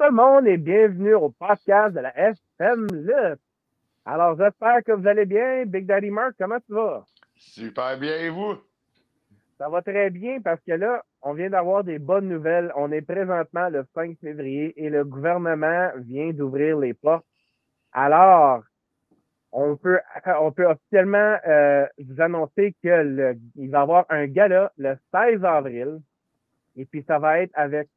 Bonjour tout le monde et bienvenue au podcast de la FM Lutte. Alors, j'espère que vous allez bien. Big Daddy Mark, comment tu vas? Super bien, et vous? Ça va très bien parce que là, on vient d'avoir des bonnes nouvelles. On est présentement le 5 février et le gouvernement vient d'ouvrir les portes. Alors, on peut, on peut officiellement euh, vous annoncer que il va y avoir un gala le 16 avril. Et puis, ça va être avec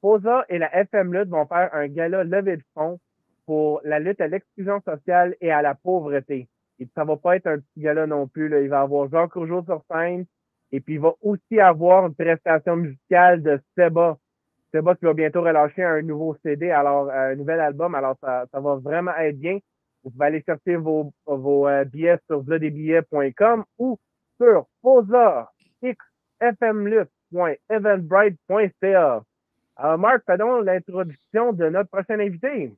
POSA et la FM Lutte vont faire un gala levé de fonds pour la lutte à l'exclusion sociale et à la pauvreté. Et ça va pas être un petit gala non plus. Là. Il va avoir Jean Courgeot sur scène. Et puis, il va aussi avoir une prestation musicale de Seba. Seba qui va bientôt relâcher un nouveau CD, alors un nouvel album. Alors, ça, ça va vraiment être bien. Vous pouvez aller chercher vos, vos euh, billets sur vladesbillets.com ou sur posa xfmlutte.eventbrite.ca. Alors, Marc, fais donc l'introduction de notre prochain invité.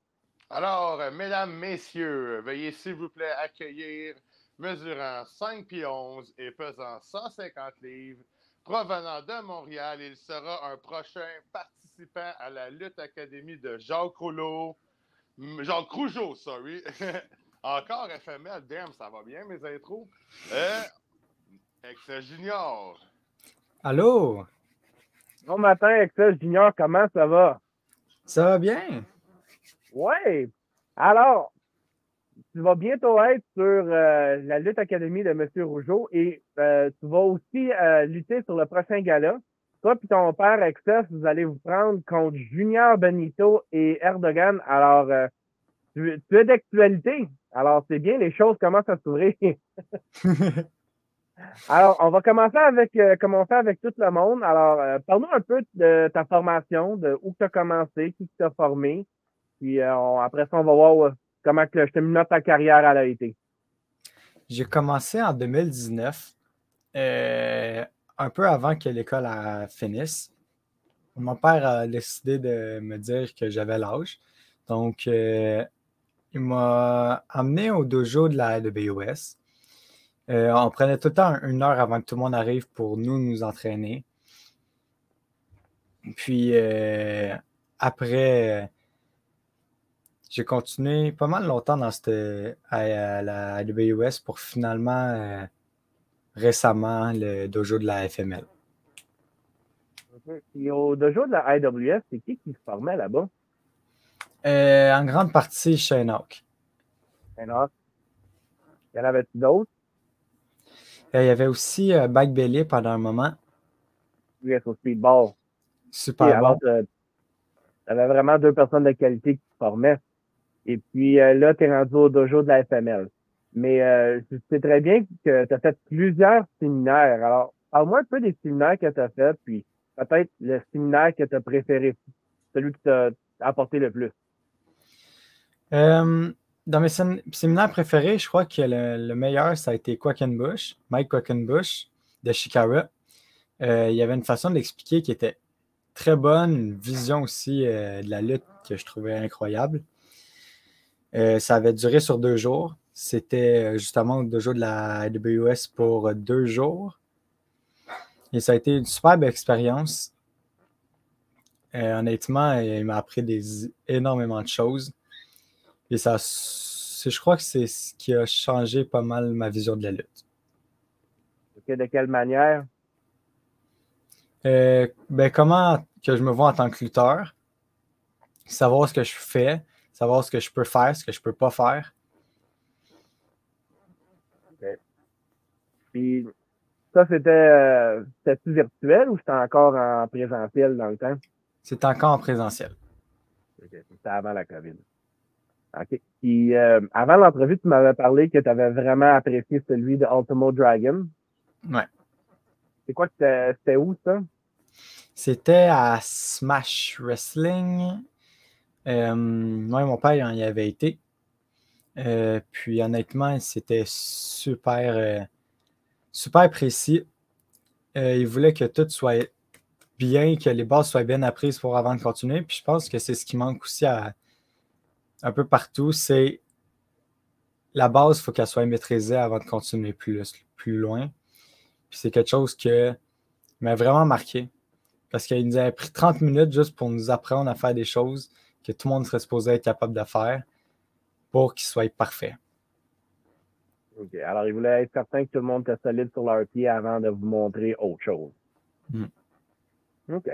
Alors, euh, mesdames, messieurs, veuillez s'il vous plaît accueillir, mesurant 5 pieds 11 et pesant 150 livres, provenant de Montréal, il sera un prochain participant à la Lutte Académie de Jacques Rouleau. Jacques Rougeau, sorry. Encore FML, damn, ça va bien mes intros. Euh, ex Junior. Allô? Bon matin, Excel Junior, comment ça va? Ça va bien. Oui. Alors, tu vas bientôt être sur euh, la lutte académie de M. Rougeau et euh, tu vas aussi euh, lutter sur le prochain gala. Toi et ton père, Excel, vous allez vous prendre contre Junior Benito et Erdogan. Alors, tu, tu es d'actualité. Alors, c'est bien, les choses commencent à s'ouvrir. Alors, on va commencer avec euh, commencer avec tout le monde. Alors, euh, parle-nous un peu de ta formation, de où tu as commencé, qui t'a formé. Puis euh, après ça, on va voir comment que je termine ta carrière à l'AIT. J'ai commencé en 2019, un peu avant que l'école finisse. Mon père a décidé de me dire que j'avais l'âge. Donc, il m'a amené au dojo de la BOS. Euh, on prenait tout le temps une heure avant que tout le monde arrive pour nous nous entraîner. Puis euh, après, j'ai continué pas mal longtemps dans cette, à, la WS pour finalement euh, récemment le dojo de la FML. Et au dojo de la IWS, c'est qui qui se formait là-bas? en grande partie, Shane Hawk. Shane Hawk. Il y en avait d'autres? Euh, il y avait aussi euh, Mike Bailey pendant un moment. Oui, au speedball. Super bon. Tu avais vraiment deux personnes de qualité qui se formaient. Et puis euh, là, tu es rendu au dojo de la FML. Mais euh, tu sais très bien que tu as fait plusieurs séminaires. Alors, parle-moi un peu des séminaires que tu as fait, puis peut-être le séminaire que tu as préféré, celui qui t'a apporté le plus. Euh, dans mes séminaires préférés, je crois que le, meilleur, ça a été Quackenbush, Mike Quackenbush de Shikara. Euh, il y avait une façon d'expliquer qui était très bonne, une vision aussi euh, de la lutte que je trouvais incroyable. Euh, ça avait duré sur deux jours. C'était justement deux jours de la WS pour deux jours. Et ça a été une superbe expérience. honnêtement, il m'a appris des, énormément de choses. Et ça, je crois que c'est ce qui a changé pas mal ma vision de la lutte. de quelle manière? Euh, ben, comment que je me vois en tant que lutteur, savoir ce que je fais, savoir ce que je peux faire, ce que je peux pas faire. Puis ça, c'était euh, virtuel ou c'était encore en présentiel dans le temps? C'est encore en présentiel. C'était avant la COVID. OK. Puis euh, avant l'entrevue, tu m'avais parlé que tu avais vraiment apprécié celui de Ultimo Dragon. Ouais. C'est quoi que c'était où ça? C'était à Smash Wrestling. Euh, moi mon père il y avait été. Euh, puis honnêtement, c'était super, super précis. il voulait que tout soit bien, que les bases soient bien apprises pour avant de continuer. Puis je pense que c'est ce qui manque aussi à, un peu partout, c'est la base, il faut qu'elle soit maîtrisée avant de continuer plus, plus loin. Puis c'est quelque chose qui m'a vraiment marqué. Parce qu'il nous avait pris 30 minutes juste pour nous apprendre à faire des choses que tout le monde serait supposé être capable de faire pour qu'il soit parfait. OK. Alors, il voulait être certain que tout le monde était solide sur leur pied avant de vous montrer autre chose. Mm. OK.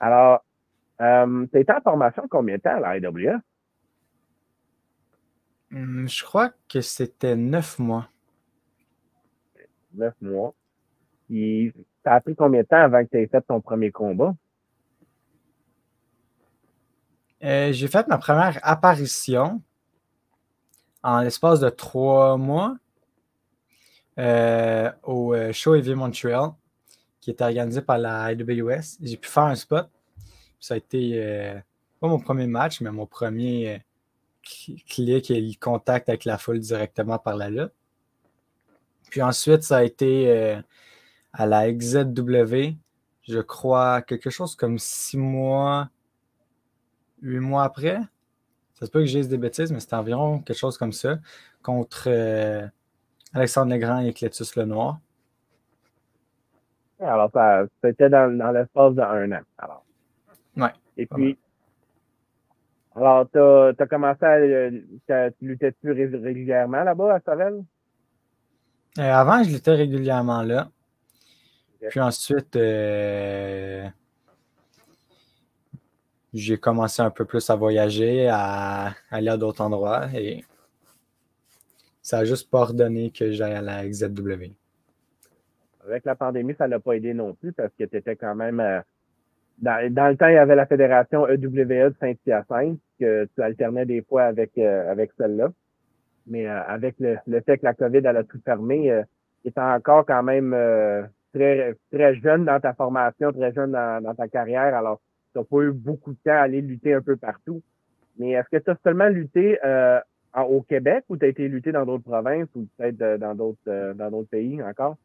Alors, euh, tu été en formation combien de temps à la? Hum, je crois que c'était neuf mois. Neuf mois. Puis, ça a pris combien de temps avant que tu aies fait ton premier combat? Euh, j'ai fait ma première apparition en l'espace de trois mois euh, au euh, Show Heavy Montreal, qui était organisé par la IWS. J'ai pu faire un spot. Ça a été pas mon premier match, mais mon premier clic et le contact avec la foule directement par la lutte. Puis ensuite, ça a été à la XZW, je crois, quelque chose comme six mois, huit mois après. Ça se peut que j'ai des bêtises, mais c'était environ quelque chose comme ça, contre euh, Alexandre Legrand et Clétus Lenoir. Alors, ça, c'était dans, dans l'espace d'un an. Alors. Ouais. Et puis, alors, tu as, commencé à. Tu luttais-tu régulièrement là-bas à Sorel? Euh, avant, je luttais régulièrement là. Puis ensuite, euh, j'ai commencé un peu plus à voyager, à aller à d'autres endroits et ça n'a juste pas ordonné que j'aille à la XZW. Avec la pandémie, ça l'a pas aidé non plus parce que tu étais quand même. Euh, dans, le temps, il y avait la fédération EWE de Saint-Hyacinthe, que tu alternais des fois avec, euh, avec celle-là. Mais avec le, fait que la COVID a tout fermé, il était encore quand même très, très jeune dans ta formation, très jeune dans, ta carrière. Alors, tu n'as pas eu beaucoup de temps à aller lutter un peu partout. Mais est-ce que tu as seulement lutté euh, au Québec ou tu as été lutté dans d'autres provinces ou peut-être euh, dans d'autres euh, dans d'autres pays encore?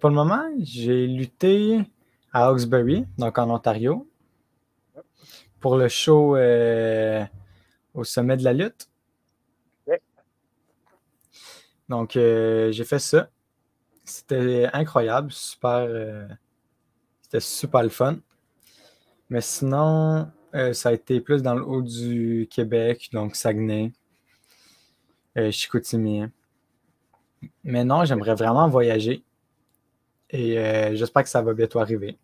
pour le moment, j'ai lutté à Hawkesbury, donc en Ontario, pour le show au sommet de la lutte. Donc, j'ai fait ça. C'était incroyable, super. Euh, c'était super le fun. Mais sinon, euh, ça a été plus dans le haut du Québec, donc Saguenay, euh, Chicoutimi. Mais non, j'aimerais vraiment voyager. Et j'espère que ça va bientôt arriver.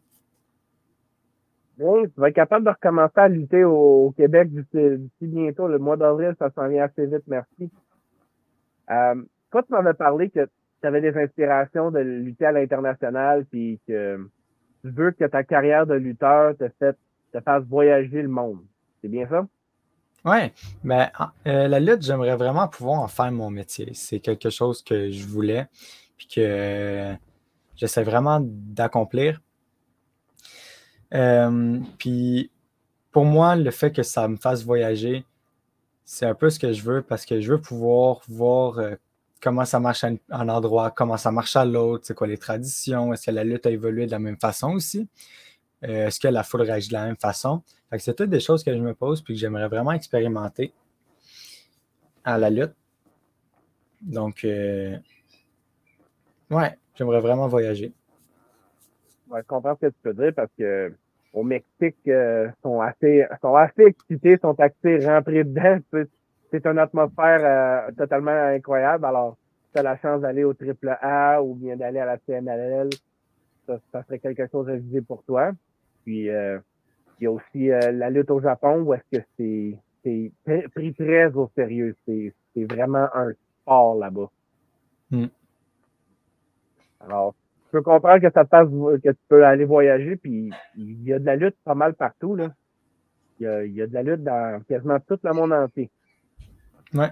Oui, tu vas être capable de recommencer à lutter au, Québec d'ici bientôt. Le mois d'avril, ça s'en vient assez vite, merci. toi, tu m'avais parlé que tu avais des inspirations de lutter à l'international, puis que tu veux que ta carrière de lutteur te, fasse voyager le monde. C'est bien ça? Oui, mais euh, la lutte, j'aimerais vraiment pouvoir en faire mon métier. C'est quelque chose que je voulais, puis que j'essaie vraiment d'accomplir. Euh, puis pour moi, le fait que ça me fasse voyager, c'est un peu ce que je veux parce que je veux pouvoir voir euh, comment ça marche à un endroit, comment ça marche à l'autre, c'est quoi les traditions, est-ce que la lutte a évolué de la même façon aussi? Euh, est-ce que la foule réagit de la même façon? c'est toutes des choses que je me pose et que j'aimerais vraiment expérimenter à la lutte. Donc, ouais, j'aimerais vraiment voyager. Je comprends ce que tu peux dire parce que au Mexique, euh, sont assez sont assez excités, sont assez rentrés dedans c'est une atmosphère euh, totalement incroyable. Alors, tu as la chance d'aller au triple A ou bien d'aller à la CMLL, ça, serait quelque chose à viser pour toi. Puis, euh, il y a aussi euh, la lutte au Japon où est-ce que c'est c'est pris très au sérieux. C'est vraiment un sport là-bas. Hmm. Alors, je peux comprendre que ça te passe, que tu peux aller voyager, puis il y a de la lutte pas mal partout, là. Il y a, il y a de la lutte dans quasiment tout le monde entier. Ouais.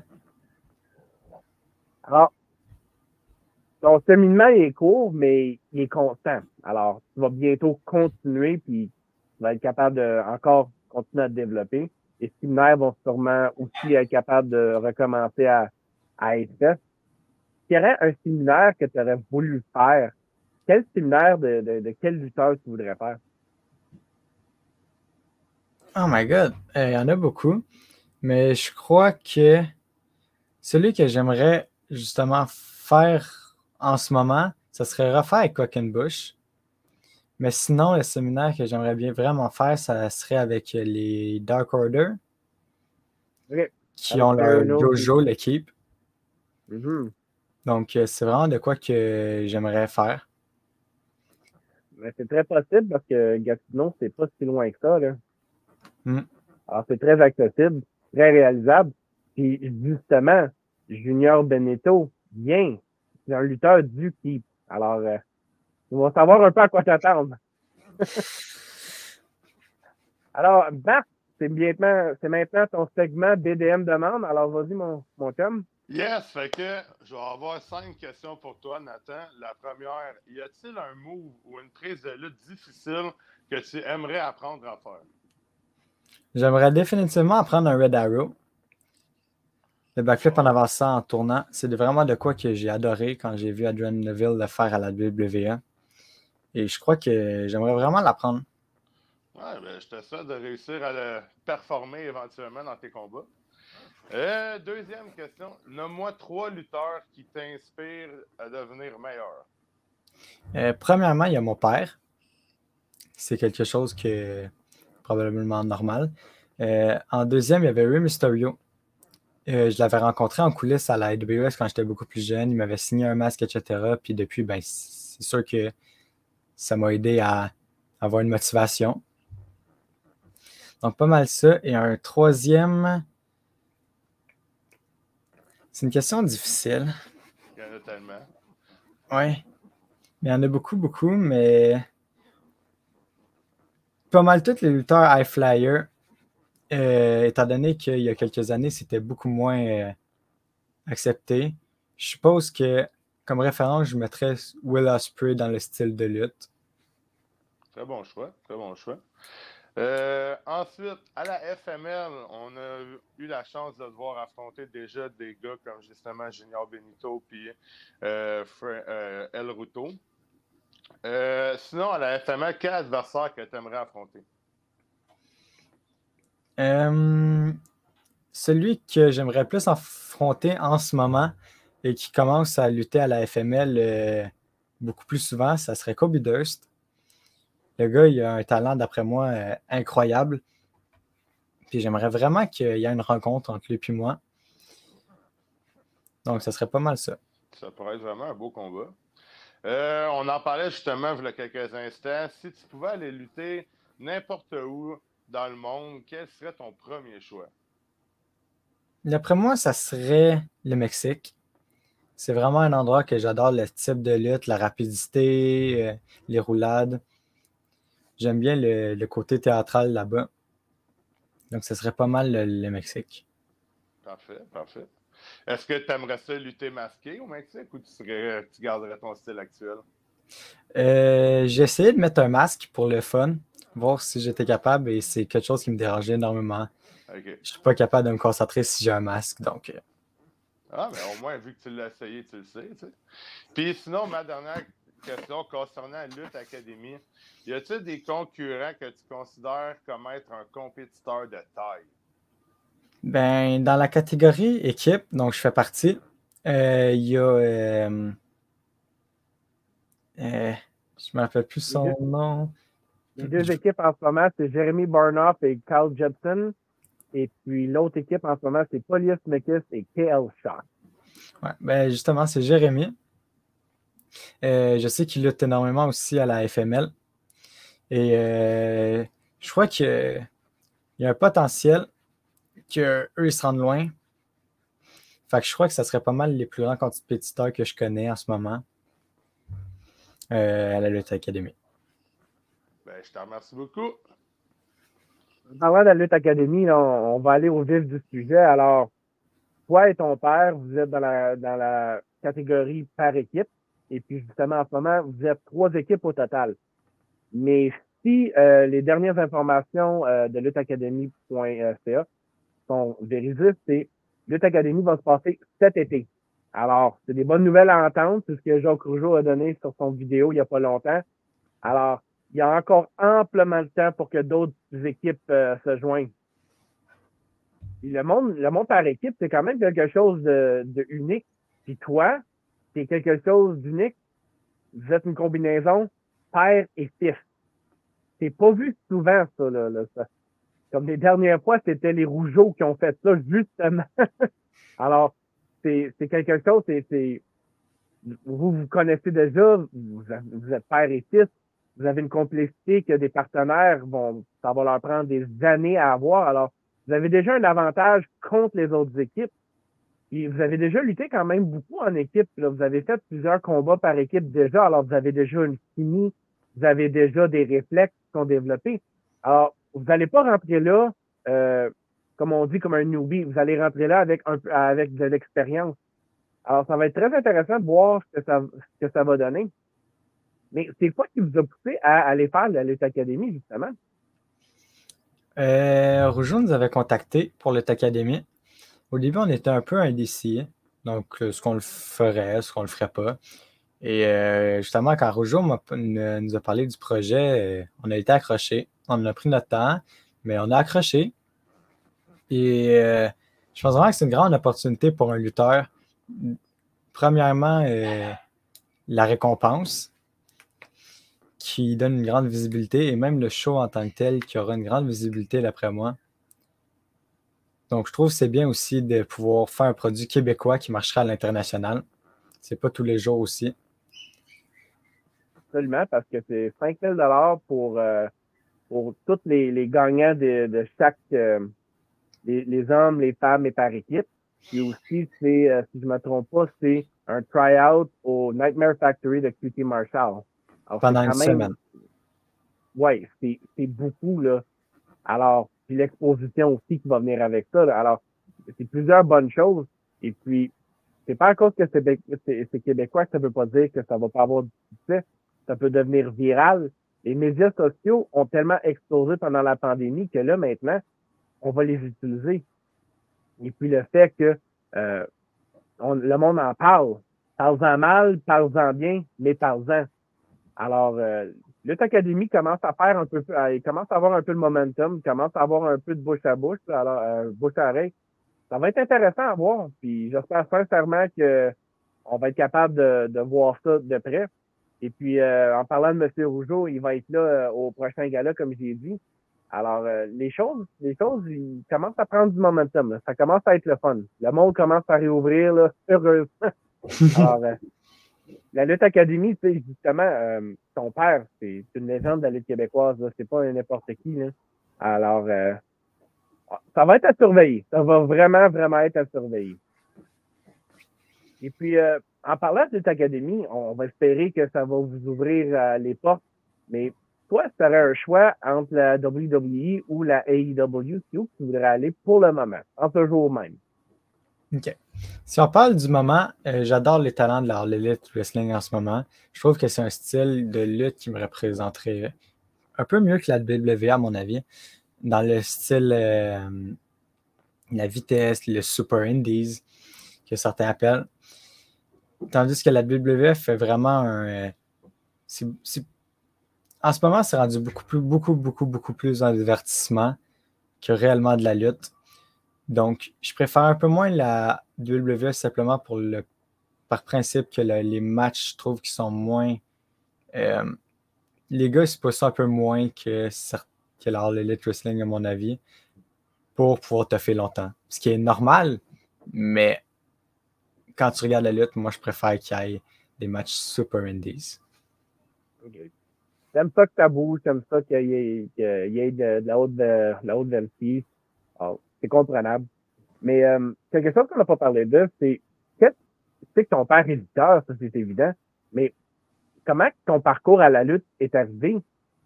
Alors, ton cheminement est court, mais il est constant. Alors, tu vas bientôt continuer, puis tu vas être capable de encore continuer à te développer. Les séminaires vont sûrement aussi être capables de recommencer à, à être faits. S'il y aurait un séminaire que tu aurais voulu faire, quel séminaire de, de, quel lutteur tu voudrais faire? Oh my god, euh, il y en a beaucoup. Mais je crois que celui que j'aimerais justement faire en ce moment, ce serait refaire avec Quackenbush. Mais sinon, le séminaire que j'aimerais bien vraiment faire, ça serait avec les Dark Order. Qui ont leur dojo, l'équipe. Mm-hmm. Donc, euh, c'est vraiment de quoi que j'aimerais faire. Mais c'est très possible parce que Gatineau, c'est pas si loin que ça. Là. Mm. Alors, c'est très accessible, très réalisable. Puis, justement, Junior Beneteau, bien, c'est un lutteur du keep. Alors, euh, on va savoir un peu à quoi t'attendre. Alors, Marc, c'est maintenant, c'est maintenant ton segment BDM demande. Alors, vas-y, mon, mon chum. Yes, fait que je vais avoir cinq questions pour toi, Nathan. La première, y a-t-il un move ou une prise de lutte difficile que tu aimerais apprendre à faire? J'aimerais définitivement apprendre un Red Arrow. Le backflip en avançant en tournant, c'est vraiment de quoi que j'ai adoré quand j'ai vu Adrian Neville le faire à la WWE. Et je crois que j'aimerais vraiment l'apprendre. Ouais, ben, je te souhaite de réussir à le performer éventuellement dans tes combats. Euh, deuxième question. Nomme-moi trois lutteurs qui t'inspirent à devenir meilleur. Euh, premièrement, il y a mon père. C'est quelque chose qui est probablement normal. Euh, en deuxième, il y avait Rey Mysterio. je l'avais rencontré en coulisses à la AWS quand j'étais beaucoup plus jeune. Il m'avait signé un masque, etc. Puis depuis, ben, c'est sûr que ça m'a aidé à avoir une motivation. Donc, pas mal ça. Et un troisième, c'est une question difficile. Il y en a tellement. Oui. Il y en a beaucoup, beaucoup, mais pas mal tous les lutteurs high flyer, euh, étant donné qu'il y a quelques années, c'était beaucoup moins euh, accepté. Je suppose que, comme référence, je mettrais Will Ospreay dans le style de lutte. Très bon choix, très bon choix. Euh, ensuite, à la FML, on a eu la chance de devoir affronter déjà des gars comme justement Junior Benito puis euh, euh, El Ruto. sinon, à la FML, quel adversaire que tu aimerais affronter? celui que j'aimerais plus affronter en ce moment et qui commence à lutter à la FML beaucoup plus souvent, ça serait Kobe Durst. Le gars, il a un talent, d'après moi, euh, incroyable. Puis j'aimerais vraiment qu'il y ait une rencontre entre lui et moi. Donc, ce serait pas mal ça. Ça pourrait être vraiment un beau combat. Euh, on en parlait justement il y a quelques instants. Si tu pouvais aller lutter n'importe où dans le monde, quel serait ton premier choix? D'après moi, ça serait le Mexique. C'est vraiment un endroit que j'adore, le type de lutte, la rapidité, euh, les roulades. J'aime bien le, côté théâtral là-bas. Donc, ce serait pas mal le, Mexique. Parfait, parfait. Est-ce que tu aimerais ça lutter masqué au Mexique ou tu, serais, tu garderais ton style actuel? Euh, j'ai essayé de mettre un masque pour le fun, voir si j'étais capable et c'est quelque chose qui me dérangeait énormément. Je Je suis pas capable de me concentrer si j'ai un masque, donc. Euh. Ah, mais au moins, vu que tu l'as essayé, tu le sais. Tu sais. Puis sinon, ma dernière question concernant Lutte Académie. Y a-t-il des concurrents que tu considères comme être un compétiteur de taille? Ben, dans la catégorie équipe, donc je fais partie, euh, il y a. Euh, euh, je ne me rappelle plus son nom. Les deux équipes en ce moment, c'est Jeremy Barnoff et Carl Jepson. Et puis l'autre équipe en ce moment, c'est Polius McKiss et KL Shock. Ouais, ben justement, c'est Jérémy. Euh, je sais qu'il lutte énormément aussi à la FML. Et euh, je crois qu'il y a un potentiel qu'eux, ils se rendent loin. Fait que je crois que ça serait pas mal les plus grands compétiteurs que je connais en ce moment euh, à la Lutte Académie. Ben, je te remercie beaucoup. En parlant de la Lutte Académie, on, va aller au vif du sujet. Alors, toi et ton père, vous êtes dans la, dans la catégorie par équipe. Et puis, justement, en ce moment, vous êtes trois équipes au total. Mais si euh, les dernières informations euh, de luttacademy.ca sont véridiques, c'est Lutte Academy va se passer cet été. Alors, c'est des bonnes nouvelles à entendre, c'est ce que Jacques Rougeau a donné sur son vidéo il n'y a pas longtemps. Alors, il y a encore amplement de temps pour que d'autres équipes euh, se joignent. le monde, le monde par équipe, c'est quand même quelque chose de, de unique. Puis toi, c'est quelque chose d'unique. Vous êtes une combinaison père et fils. c'est pas vu souvent, ça, là, Comme les dernières fois, c'était les Rougeaux qui ont fait ça, justement. Alors, c'est quelque chose, c'est vous vous connaissez déjà, vous, êtes père et fils, vous avez une complicité que des partenaires vont, ça va leur prendre des années à avoir. Alors, vous avez déjà un avantage contre les autres équipes. Vous avez déjà lutté quand même beaucoup en équipe. Là. Vous avez fait plusieurs combats par équipe déjà. Alors, vous avez déjà une chimie, vous avez déjà des réflexes qui sont développés. Alors, vous n'allez pas rentrer là, euh, comme on dit, comme un newbie. Vous allez rentrer là avec, un, avec de l'expérience. Alors, ça va être très intéressant de voir ce que ça, ce que ça va donner. Mais c'est quoi qui vous a poussé à aller faire la lutte académie, justement? Euh, Rougeau nous avait contacté pour lutte académie. Au début, on était un peu indécis. Donc, euh, ce qu'on le ferait, ce qu'on le ferait pas. Et euh, justement, quand Rougeau nous a parlé du projet, euh, on a été accrochés. On a pris notre temps, mais on a accroché. Et je pense vraiment que c'est une grande opportunité pour un lutteur. Premièrement, la récompense qui donne une grande visibilité et même le show en tant que tel qui aura une grande visibilité d'après moi. Donc, je trouve que c'est bien aussi de pouvoir faire un produit québécois qui marchera à l'international. C'est pas tous les jours aussi. Absolument, parce que c'est 5 000 pour, euh, pour tous les, gagnants de, chaque, euh, les, hommes, les femmes et par équipe. Et aussi, c'est, euh, si je ne me trompe pas, c'est un try-out au Nightmare Factory de QT Marshall. Pendant une semaine. Oui, c'est beaucoup, là. Alors, puis l'exposition aussi qui va venir avec ça. Alors, c'est plusieurs bonnes choses. Et puis, c'est pas à cause que c'est québécois que ça veut pas dire que ça va pas avoir du succès. Ça peut devenir viral. Les médias sociaux ont tellement explosé pendant la pandémie que là, maintenant, on va les utiliser. Et puis le fait que euh, le monde en parle. Parle-en mal, parle-en bien, mais parle-en. Alors, euh, Lutte Académie commence à faire un peu, euh, il commence à avoir un peu de momentum, il commence à avoir un peu de bouche à bouche, alors euh, bouche à oreille. Ça va être intéressant à voir. Puis j'espère sincèrement que on va être capable de, de voir ça de près. Et puis euh, en parlant de M. Rougeau, il va être là au prochain gala, comme j'ai dit. Alors les choses, les choses, ils commencent à prendre du momentum. Ça commence à être le fun. Le monde commence à réouvrir là, heureusement. Alors, la lutte académie, tu sais, justement, euh, ton père, c'est une légende de la lutte québécoise, c'est pas n'importe qui. Là. Alors, euh, ça va être à surveiller. Ça va vraiment, vraiment être à surveiller. Et puis, euh, en parlant de lutte académie, on va espérer que ça va vous ouvrir les portes. Mais toi, tu aurais un choix entre la WWE ou la AEW, où tu voudrais aller pour le moment, en ce jour même. OK. Si on parle du moment, euh, j'adore les talents de l'élite wrestling en ce moment. Je trouve que c'est un style de lutte qui me représenterait un peu mieux que la WWE, à mon avis. Dans le style, euh, la vitesse, le super indies, que certains appellent. Tandis que la WWE fait vraiment un. Euh, en ce moment, c'est rendu beaucoup, plus, beaucoup, beaucoup, beaucoup plus un divertissement que réellement de la lutte. Donc, je préfère un peu moins la WWE simplement pour le, par principe que les matchs, je trouve qu'ils sont moins. Euh, les gars, ils se poussent un peu moins que, que Wrestling, à mon avis, pour pouvoir te faire longtemps. Ce qui est normal, mais quand tu regardes la lutte, moi, je préfère qu'il y ait des matchs super indies. Okay. J'aime ça que ça bouge, j'aime ça qu'il y ait, y ait de, la haute, de, la haute c'est comprenable. Mais euh, quelque chose qu'on n'a pas parlé de, c'est que ton père est éditeur, ça c'est évident, mais comment ton parcours à la lutte est arrivé?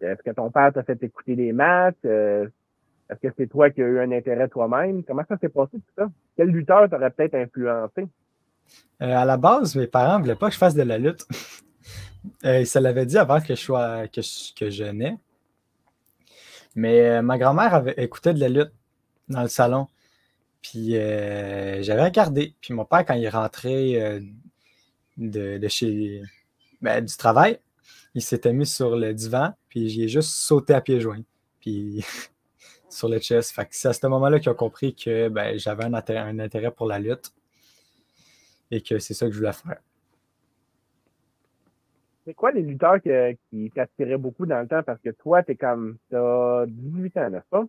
Est-ce que ton père t'a fait écouter des matchs? Euh, est-ce que c'est toi qui as eu un intérêt toi-même? Comment ça s'est passé tout ça? Quel lutteur t'aurait peut-être influencé? Euh, à la base, mes parents ne voulaient pas que je fasse de la lutte. ils se l'avaient dit avant que je sois que que je nais. Mais ma grand-mère avait écouté de la lutte dans le salon. Puis euh, j'avais regardé. Puis mon père, quand il rentré euh, de, chez ben, du travail, il s'était mis sur le divan, puis j'ai juste sauté à pieds joints. Puis sur le chest. Fait que c'est à ce moment-là qu'il a compris que ben, j'avais un intérêt, pour la lutte et que c'est ça que je voulais faire. C'est quoi les lutteurs qui t'attiraient beaucoup dans le temps? Parce que toi, t'es comme, t'as 18 ans, n'est-ce pas?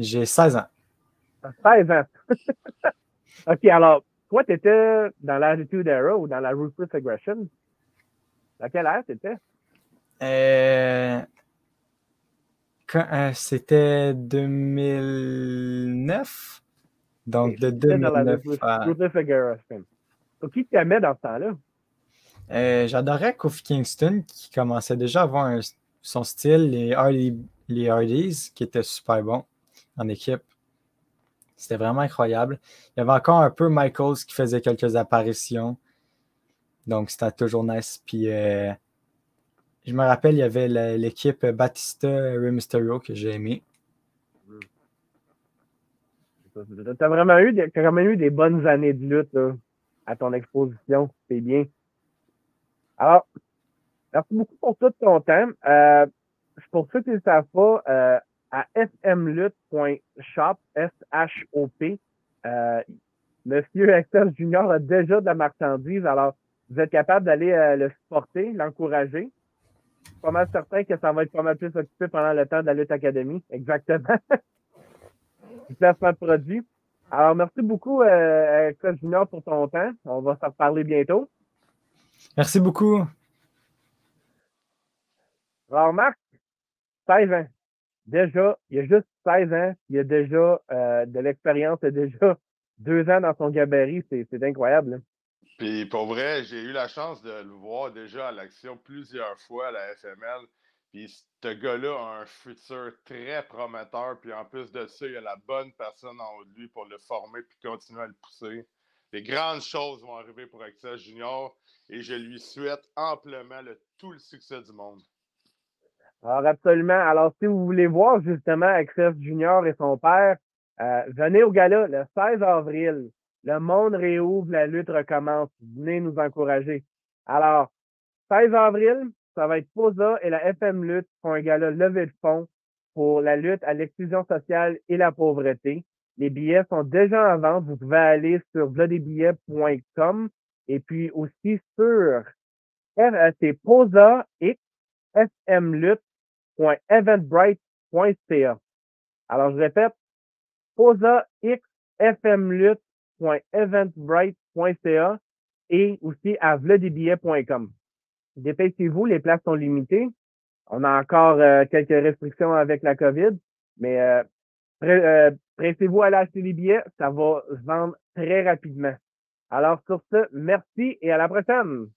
J'ai 16 ans. T'as 16 ans. OK, alors, toi, t'étais dans l'Attitude Era ou dans la Ruthless Aggression? Dans quelle ère t'étais? Euh, quand- euh, C'était 2009. Donc, de T'étais dans la 2009 à... Ruthless Aggression. Qui t'aimait dans ce temps-là? Euh, J'adorais Kofi Kingston qui commençait déjà à avoir un- son style, les, Hardy, les Hardys qui étaient super bons en équipe. C'était vraiment incroyable. Il y avait encore un peu Michaels qui faisait quelques apparitions. Donc c'était toujours nice. Puis euh, je me rappelle, il y avait l'équipe Batista Rey Mysterio que j'ai aimé. T'as vraiment eu t'as vraiment eu des bonnes années de lutte à ton exposition. C'est bien. Alors, merci beaucoup pour tout ton temps. Euh, pour ceux qui ne savent pas, euh, à fmlutte.shop, S-H-O-P, euh, Monsieur Excel Junior a déjà de la marchandise. Alors, vous êtes capable d'aller euh, le supporter, l'encourager. Je suis pas mal certain que ça va être pas mal plus occupé pendant le temps de la Lutte Académie. Exactement. du placement de produits. Alors, merci beaucoup, euh, Excel Junior, pour ton temps. On va se reparler bientôt. Merci beaucoup. Alors, Marc, 16 ans. Déjà, il a juste 16 ans, il a déjà euh, de l'expérience, il a déjà deux ans dans son gabarit. C'est incroyable. là. Puis pour vrai, j'ai eu la chance de le voir déjà à l'action plusieurs fois à la FML. Puis ce gars-là a un futur très prometteur. Puis en plus de ça, il a la bonne personne en haut de lui pour le former puis continuer à le pousser. Les grandes choses vont arriver pour Axel Junior et je lui souhaite amplement le, tout le succès du monde. Alors, absolument. Alors, si vous voulez voir justement Access Junior et son père, euh, venez au gala le 16 avril. Le monde réouvre, la lutte recommence. Venez nous encourager. Alors, 16 avril, ça va être POSA et la FM Lutte pour un gala levé de fonds pour la lutte à l'exclusion sociale et la pauvreté. Les billets sont déjà en vente. Vous pouvez aller sur vladesbillets.com et puis aussi sur POSA X fmlutte.eventbrite.ca. Alors, je répète, posaxfmlutte.eventbrite.ca et aussi à vledesbillets.com. Dépêchez-vous, les places sont limitées. On a encore euh, quelques restrictions avec la COVID, mais euh, euh, pressez-vous à aller acheter les billets, ça va se vendre très rapidement. Alors, sur ce, merci et à la prochaine!